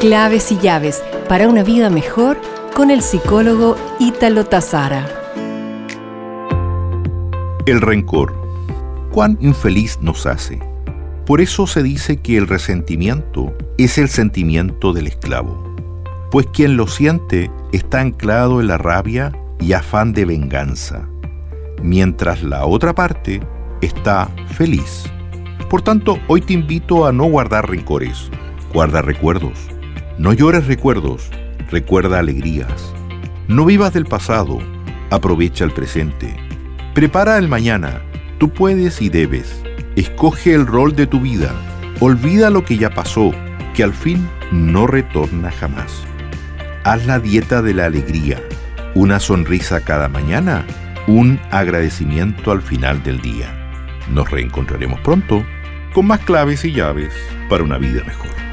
Claves y llaves para una vida mejor con el psicólogo Ítalo Tazara. El rencor. ¿Cuán infeliz nos hace? Por eso se dice que el resentimiento es el sentimiento del esclavo, pues quien lo siente está anclado en la rabia y afán de venganza, mientras la otra parte está feliz. Por tanto, hoy te invito a no guardar rencores, guarda recuerdos no llores recuerdos, recuerda alegrías. No vivas del pasado, aprovecha el presente. Prepara el mañana, tú puedes y debes. Escoge el rol de tu vida. Olvida lo que ya pasó, que al fin no retorna jamás. Haz la dieta de la alegría, una sonrisa cada mañana, un agradecimiento al final del día. Nos reencontraremos pronto con más claves y llaves para una vida mejor.